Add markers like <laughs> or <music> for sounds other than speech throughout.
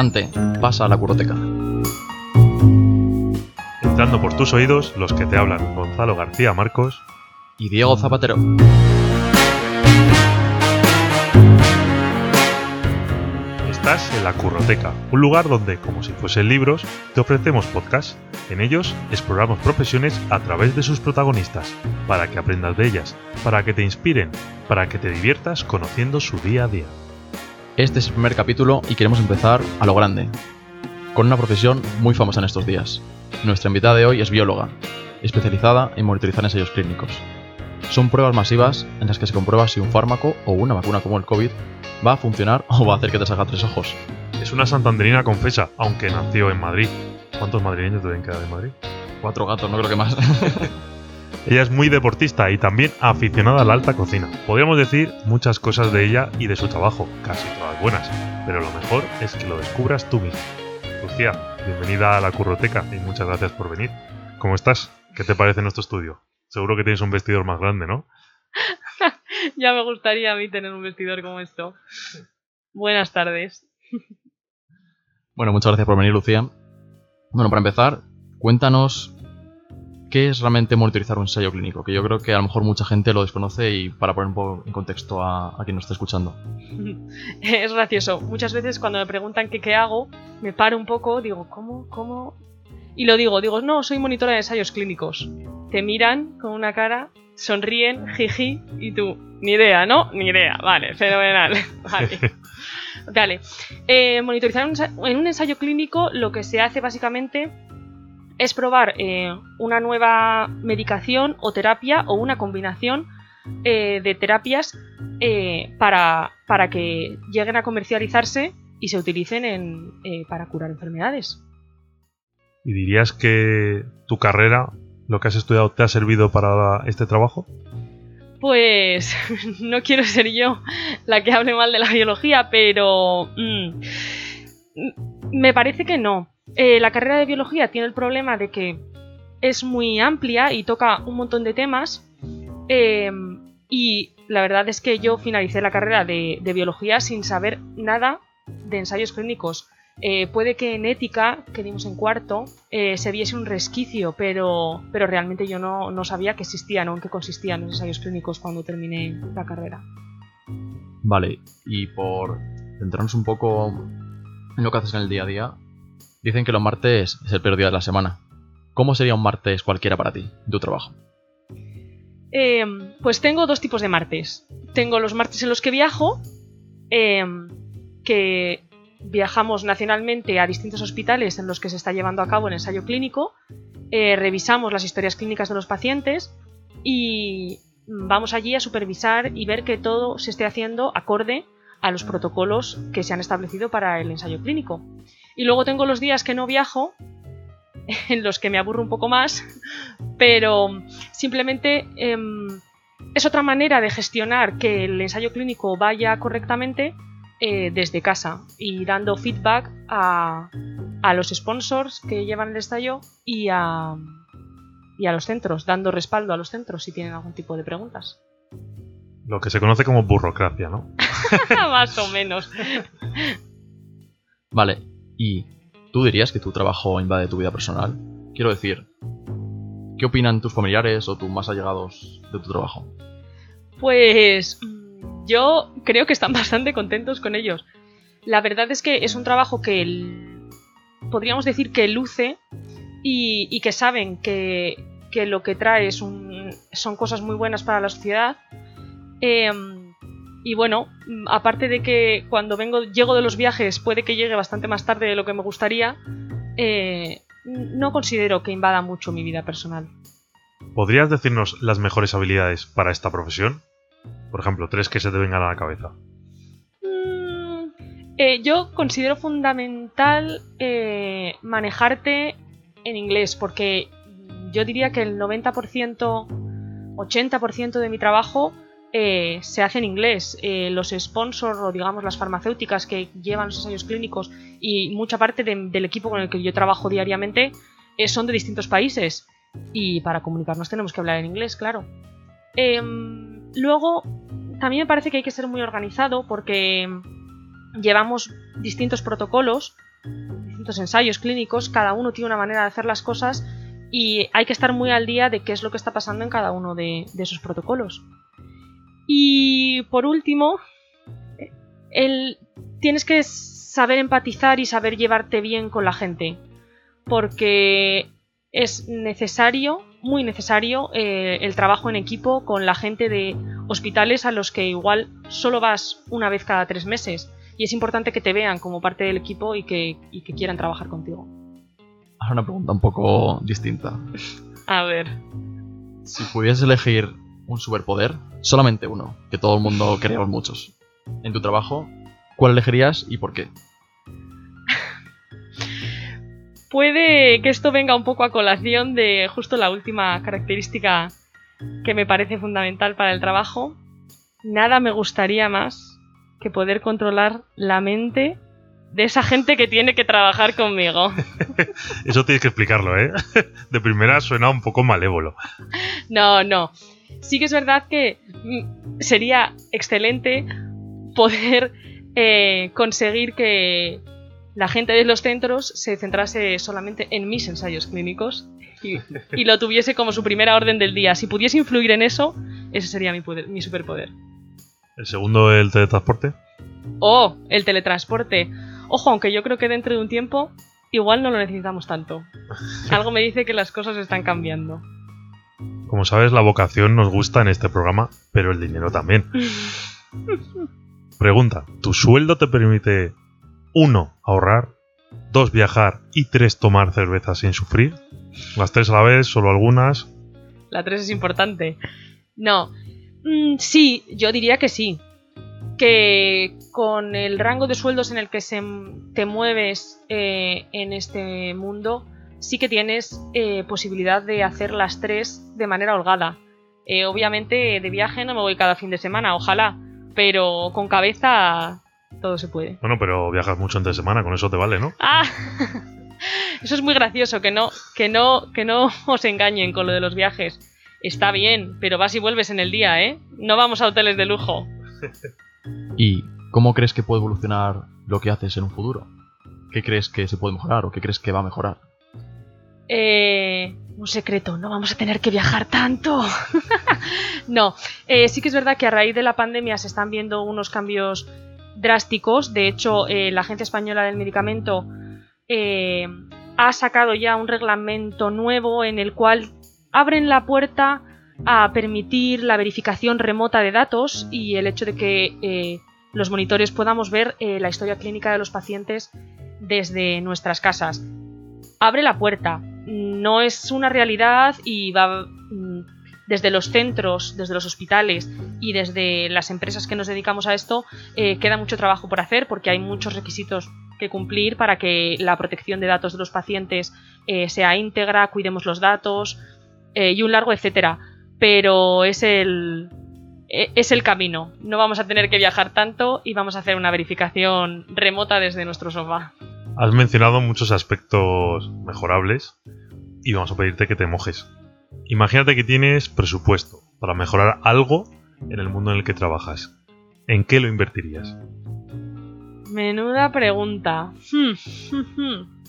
Adelante, pasa a la curroteca. Entrando por tus oídos, los que te hablan Gonzalo García Marcos Y Diego Zapatero. Estás en la Curroteca, un lugar donde, como si fuesen libros, te ofrecemos podcasts. En ellos exploramos profesiones a través de sus protagonistas, para que aprendas de ellas, para que te inspiren, para que te diviertas conociendo su día a día. Este es el primer capítulo y queremos empezar a lo grande, con una profesión muy famosa en estos días. Nuestra invitada de hoy es bióloga, especializada en monitorizar ensayos clínicos. Son pruebas masivas en las que se comprueba si un fármaco o una vacuna como el COVID va a funcionar o va a hacer que te salga tres ojos. Es una santanderina confesa, aunque nació en Madrid. ¿Cuántos madrileños deben quedar en Madrid? Cuatro gatos, no creo que más. <laughs> Ella es muy deportista y también aficionada a la alta cocina. Podríamos decir muchas cosas de ella y de su trabajo, casi todas buenas, pero lo mejor es que lo descubras tú mismo. Lucía, bienvenida a la Curroteca y muchas gracias por venir. ¿Cómo estás? ¿Qué te parece nuestro estudio? Seguro que tienes un vestidor más grande, ¿no? <laughs> ya me gustaría a mí tener un vestidor como esto. Buenas tardes. Bueno, muchas gracias por venir, Lucía. Bueno, para empezar, cuéntanos qué es realmente monitorizar un ensayo clínico, que yo creo que a lo mejor mucha gente lo desconoce y para poner un poco en contexto a, a quien nos está escuchando. <laughs> Es gracioso. Muchas veces cuando me preguntan que qué hago, me paro un poco, digo, ¿cómo? ¿Cómo? Y lo digo, digo, no, soy monitora de ensayos clínicos. Te miran con una cara, sonríen, jiji, y tú, ni idea, ¿no? Ni idea, vale, fenomenal. <laughs> Vale. <laughs> Vale. Eh, monitorizar un en un ensayo clínico lo que se hace básicamente es probar eh, una nueva medicación o terapia o una combinación eh, de terapias eh, para, para que lleguen a comercializarse y se utilicen en, para curar enfermedades. ¿Y dirías que tu carrera, lo que has estudiado, te ha servido para este trabajo? Pues <laughs> no quiero ser yo la que hable mal de la biología, pero mm, me parece que no. Eh, la carrera de biología tiene el problema de que es muy amplia y toca un montón de temas. eh, y la verdad es que yo finalicé la carrera de, biología sin saber nada de ensayos clínicos. Eh, puede que en ética, que dimos en cuarto, se viese un resquicio, pero, pero realmente yo no, no sabía que existían o en qué consistían los ensayos clínicos cuando terminé la carrera. Vale, y por centrarnos un poco en lo que haces en el día a día, dicen que los martes es el peor día de la semana. ¿Cómo sería un martes cualquiera para ti, tu trabajo? Eh, pues tengo dos tipos de martes. Tengo los martes en los que viajo, eh, que viajamos nacionalmente a distintos hospitales en los que se está llevando a cabo el ensayo clínico, eh, revisamos las historias clínicas de los pacientes y vamos allí a supervisar y ver que todo se esté haciendo acorde a los protocolos que se han establecido para el ensayo clínico. Y luego tengo los días que no viajo, <laughs> en los que me aburro un poco más, pero simplemente em, es otra manera de gestionar que el ensayo clínico vaya correctamente eh, desde casa y dando feedback a, a los sponsors que llevan el ensayo y a, y a los centros, dando respaldo a los centros si tienen algún tipo de preguntas. Lo que se conoce como burocracia, ¿no? <laughs> Más o menos. Vale, ¿y tú dirías que tu trabajo invade tu vida personal? Quiero decir, ¿qué opinan tus familiares o tus más allegados de tu trabajo? Pues mm, yo creo que están <laughs> bastante contentos con ellos. La verdad es que es un trabajo que el- podríamos decir que luce y, que saben que, que lo que trae son cosas muy buenas para la sociedad. Em, y bueno, aparte de que cuando vengo, llego de los viajes puede que llegue bastante más tarde de lo que me gustaría, eh, no considero que invada mucho mi vida personal. ¿Podrías decirnos las mejores habilidades para esta profesión? Por ejemplo, tres que se te vengan a la cabeza. Mm, eh, yo considero fundamental eh, manejarte en inglés, porque yo diría que el 90%, 80% de mi trabajo eh, se hace en inglés. Eh, los sponsors o digamos las farmacéuticas que llevan los ensayos clínicos y mucha parte de- del equipo con el que yo trabajo diariamente eh, son de distintos países. Y para comunicarnos tenemos que hablar en inglés, claro. Em, luego, también me parece que hay que ser muy organizado porque llevamos distintos protocolos distintos ensayos clínicos, cada uno tiene una manera de hacer las cosas y hay que estar muy al día de qué es lo que está pasando en cada uno de esos protocolos. Y por último, el, tienes que saber empatizar y saber llevarte bien con la gente, porque es necesario, muy necesario, eh, el trabajo en equipo con la gente de hospitales a los que igual solo vas una vez cada tres meses. Y es importante que te vean como parte del equipo y que, y que quieran trabajar contigo. Ahora una pregunta un poco distinta. A ver. Si pudieses elegir un superpoder, solamente uno, que todo el mundo queremos muchos, en tu trabajo, ¿cuál elegirías y por qué? Puede que esto venga un poco a colación de justo la última característica que me parece fundamental para el trabajo. Nada me gustaría más que poder controlar la mente de esa gente que tiene que trabajar conmigo. <laughs> Eso tienes que explicarlo, ¿eh? <laughs> De primera suena un poco malévolo. No, no. Sí que es verdad que mm, sería excelente poder eh, conseguir que la gente de los centros se centrase solamente en mis ensayos clínicos y, y lo tuviese como su primera orden del día. Si pudiese influir en eso, ese sería mi, poder- mi superpoder. El segundo, el teletransporte. O el teletransporte. Ojo, aunque yo creo que dentro de un tiempo igual no lo necesitamos tanto. <laughs> Algo me dice que las cosas están cambiando. Como sabes, la vocación nos gusta en este programa, pero el dinero también. Pregunta, ¿tu sueldo te permite, uno, ahorrar, dos, viajar y tres, tomar cerveza sin sufrir? Las tres a la vez, solo algunas. La 3 es importante. No. Mm, sí, yo diría que sí. Que con el rango de sueldos en el que se, te mueves eh, en este mundo, sí que tienes eh, posibilidad de hacer las tres de manera holgada. Eh, obviamente de viaje no me voy cada fin de semana, ojalá, pero con cabeza todo se puede. Bueno, pero viajas mucho entre semana, con eso te vale, ¿no? ¡Ah! <laughs> Eso es muy gracioso, que no, que no, que no os engañen con lo de los viajes. Está bien, pero vas y vuelves en el día, ¿eh? No vamos a hoteles de lujo. <laughs> ¿Y cómo crees que puede evolucionar lo que haces en un futuro? ¿Qué crees que se puede mejorar o qué crees que va a mejorar? Eh, un secreto, no vamos a tener que viajar tanto. <laughs> no, eh, sí que es verdad que a raíz de la pandemia se están viendo unos cambios drásticos. De hecho, eh, la Agencia Española del Medicamento eh, ha sacado ya un reglamento nuevo en el cual abren la puerta a permitir la verificación remota de datos y el hecho de que los monitores podamos ver la historia clínica de los pacientes desde nuestras casas. Abre la puerta, no es una realidad y va mm, desde los centros, desde los hospitales y desde las empresas que nos dedicamos a esto, eh, queda mucho trabajo por hacer porque hay muchos requisitos que cumplir para que la protección de datos de los pacientes eh, sea íntegra, cuidemos los datos eh, y un largo etcétera. Pero es el, e- es el camino. No vamos a tener que viajar tanto y vamos a hacer una verificación remota desde nuestro sofá. Has mencionado muchos aspectos mejorables y vamos a pedirte que te mojes. Imagínate que tienes presupuesto para mejorar algo en el mundo en el que trabajas. ¿En qué lo invertirías? Menuda pregunta. Hmm, hmm, hmm.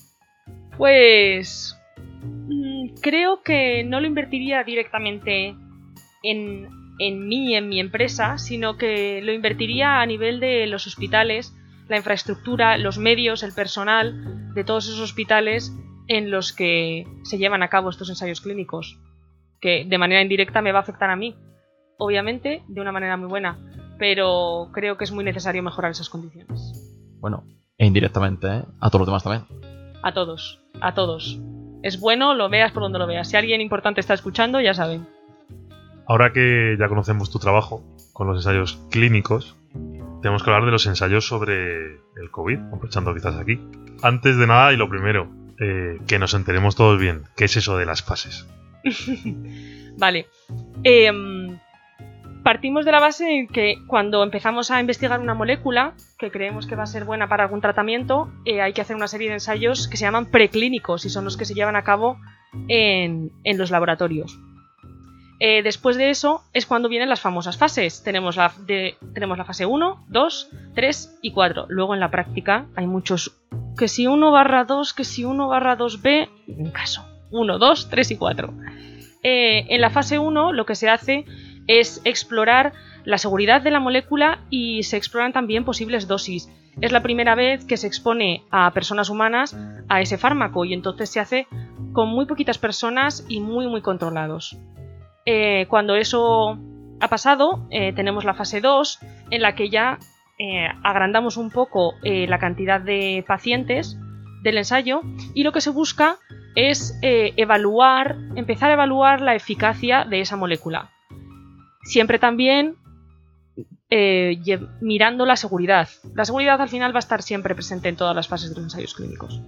Pues mm, creo que no lo invertiría directamente en, en mí, en mi empresa, sino que lo invertiría a nivel de los hospitales, la infraestructura, los medios, el personal de todos esos hospitales en los que se llevan a cabo estos ensayos clínicos, que de manera indirecta me va a afectar a mí, obviamente de una manera muy buena, pero creo que es muy necesario mejorar esas condiciones. Bueno, e indirectamente, ¿eh? A todos los demás también. A todos, a todos. Es bueno, lo veas por donde lo veas. Si alguien importante está escuchando, ya saben. Ahora que ya conocemos tu trabajo con los ensayos clínicos, tenemos que hablar de los ensayos sobre el COVID, aprovechando quizás aquí. Antes de nada y lo primero, eh, que nos enteremos todos bien, ¿qué es eso de las fases? <laughs> Vale. Em, partimos de la base en que cuando empezamos a investigar una molécula que creemos que va a ser buena para algún tratamiento, eh, hay que hacer una serie de ensayos que se llaman preclínicos y son los que se llevan a cabo en, en los laboratorios. Eh, después de eso es cuando vienen las famosas fases. Tenemos la, tenemos la fase 1, 2, 3 y 4. Luego en la práctica hay muchos que si 1 barra 2, que si 1 barra 2b, en caso. 1, 2, 3 y 4. Eh, en la fase 1 lo que se hace es explorar la seguridad de la molécula y se exploran también posibles dosis. Es la primera vez que se expone a personas humanas a ese fármaco y entonces se hace con muy poquitas personas y muy muy controlados. Eh, cuando eso ha pasado, eh, tenemos la fase 2 en la que ya eh, agrandamos un poco la cantidad de pacientes del ensayo y lo que se busca es evaluar, empezar a evaluar la eficacia de esa molécula. Siempre también mirando la seguridad. La seguridad al final va a estar siempre presente en todas las fases de los ensayos clínicos.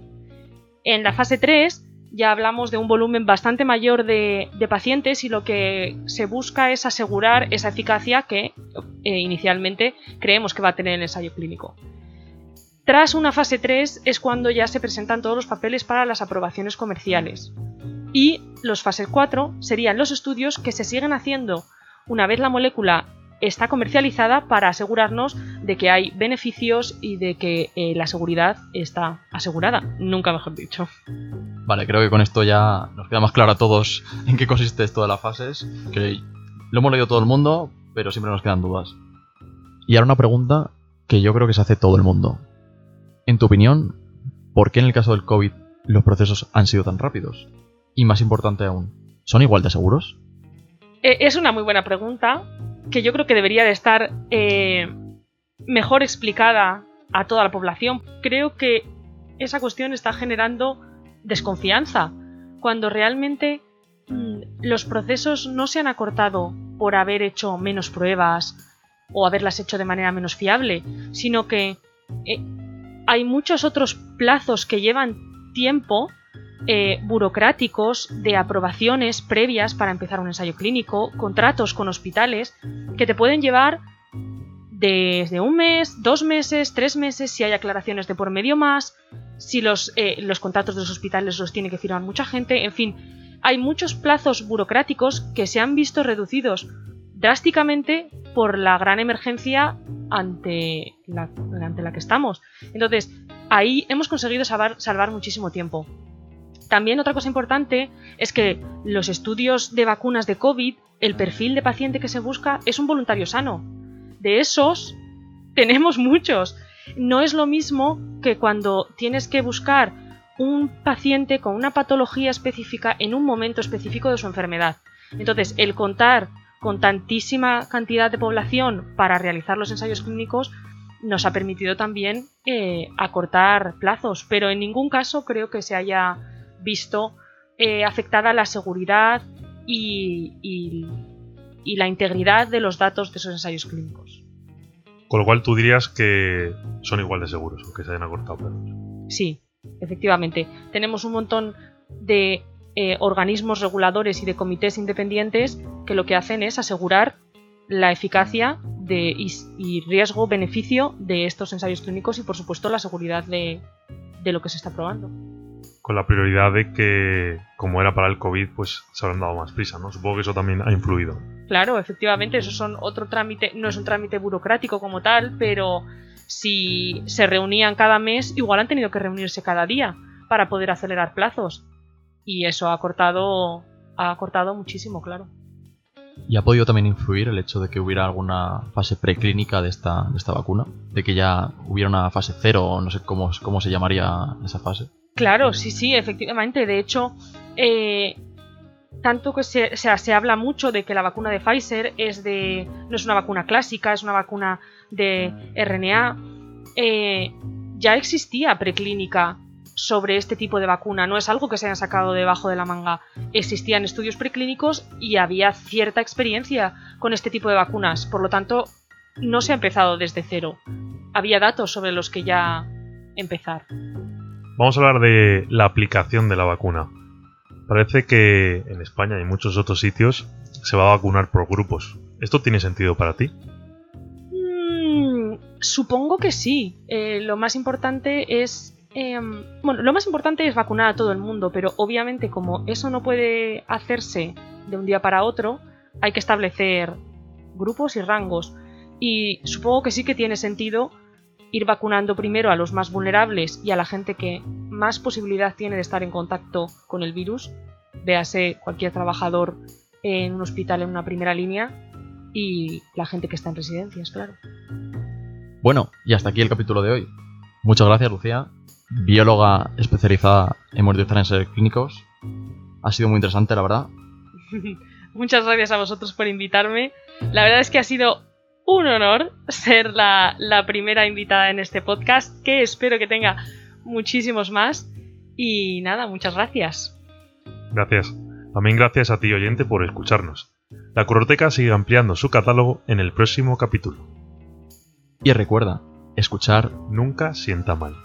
En la fase 3 ya hablamos de un volumen bastante mayor de, pacientes y lo que se busca es asegurar esa eficacia que eh, inicialmente creemos que va a tener el ensayo clínico. Tras una fase 3 es cuando ya se presentan todos los papeles para las aprobaciones comerciales. Y los fases 4 serían los estudios que se siguen haciendo una vez la molécula está comercializada para asegurarnos de que hay beneficios y de que eh, la seguridad está asegurada, nunca mejor dicho. Vale, creo que con esto ya nos queda más claro a todos <laughs> en qué consiste esto de las fases, que lo hemos leído todo el mundo, pero siempre nos quedan dudas. Y ahora una pregunta que yo creo que se hace todo el mundo. En tu opinión, ¿por qué en el caso del COVID los procesos han sido tan rápidos? Y más importante aún, ¿son igual de seguros? Eh, es una muy buena pregunta que yo creo que debería de estar eh, mejor explicada a toda la población. Creo que esa cuestión está generando desconfianza, cuando realmente mm, los procesos no se han acortado por haber hecho menos pruebas o haberlas hecho de manera menos fiable, sino que eh, hay muchos otros plazos que llevan tiempo eh, burocráticos de aprobaciones previas para empezar un ensayo clínico, contratos con hospitales, que te pueden llevar desde un mes, dos meses, tres meses, si hay aclaraciones de por medio más, si los, eh, los contratos de los hospitales los tiene que firmar mucha gente, en fin, hay muchos plazos burocráticos que se han visto reducidos drásticamente por la gran emergencia ante la, ante la que estamos. Entonces, ahí hemos conseguido salvar muchísimo tiempo. También otra cosa importante es que los estudios de vacunas de COVID, el perfil de paciente que se busca es un voluntario sano. De esos <laughs> tenemos muchos. No es lo mismo que cuando tienes que buscar un paciente con una patología específica en un momento específico de su enfermedad. Entonces, el contar con tantísima cantidad de población para realizar los ensayos clínicos nos ha permitido también eh, acortar plazos, pero en ningún caso creo que se haya visto eh, afectada la seguridad y, la integridad de los datos de esos ensayos clínicos. Con lo cual tú dirías que son igual de seguros, aunque se hayan acortado plazos. Sí, efectivamente. Tenemos un montón de eh, organismos reguladores y de comités independientes que lo que hacen es asegurar la eficacia de, y, riesgo-beneficio de estos ensayos clínicos y por supuesto la seguridad de lo que se está probando con la prioridad de que, como era para el COVID, pues se habrán dado más prisa, ¿no? Supongo que eso también ha influido. Claro, efectivamente, eso son otro trámite, no es un trámite burocrático como tal, pero si se reunían cada mes, igual han tenido que reunirse cada día para poder acelerar plazos. Y eso ha cortado, ha cortado muchísimo, claro. ¿Y ha podido también influir el hecho de que hubiera alguna fase preclínica de esta, de esta vacuna? ¿De que ya hubiera una fase cero o no sé cómo, cómo se llamaría esa fase? Claro, sí, sí, efectivamente. De hecho, eh, tanto que se, se, habla mucho de que la vacuna de Pfizer es de, no es una vacuna clásica, es una vacuna de RNA. Eh, ya existía preclínica sobre este tipo de vacuna, no es algo que se haya sacado debajo de la manga. Existían estudios preclínicos y había cierta experiencia con este tipo de vacunas, por lo tanto, no se ha empezado desde cero. Había datos sobre los que ya empezar. Vamos a hablar de la aplicación de la vacuna. Parece que en España y en muchos otros sitios se va a vacunar por grupos. ¿Esto tiene sentido para ti? Mm, supongo que sí. Eh, lo más importante es. Em, bueno, lo más importante es vacunar a todo el mundo, pero obviamente, como eso no puede hacerse de un día para otro, hay que establecer grupos y rangos. Y supongo que sí que tiene sentido ir vacunando primero a los más vulnerables y a la gente que más posibilidad tiene de estar en contacto con el virus, véase cualquier trabajador en un hospital en una primera línea y la gente que está en residencias, claro. Bueno, y hasta aquí el capítulo de hoy. Muchas gracias, Lucía, bióloga especializada en muertes clínicos. Ha sido muy interesante, la verdad. <laughs> Muchas gracias a vosotros por invitarme. La verdad es que ha sido un honor ser la, la primera invitada en este podcast, que espero que tenga muchísimos más. Y nada, muchas gracias. Gracias. También gracias a ti oyente por escucharnos. La Curroteca sigue ampliando su catálogo en el próximo capítulo. Y recuerda, escuchar nunca sienta mal.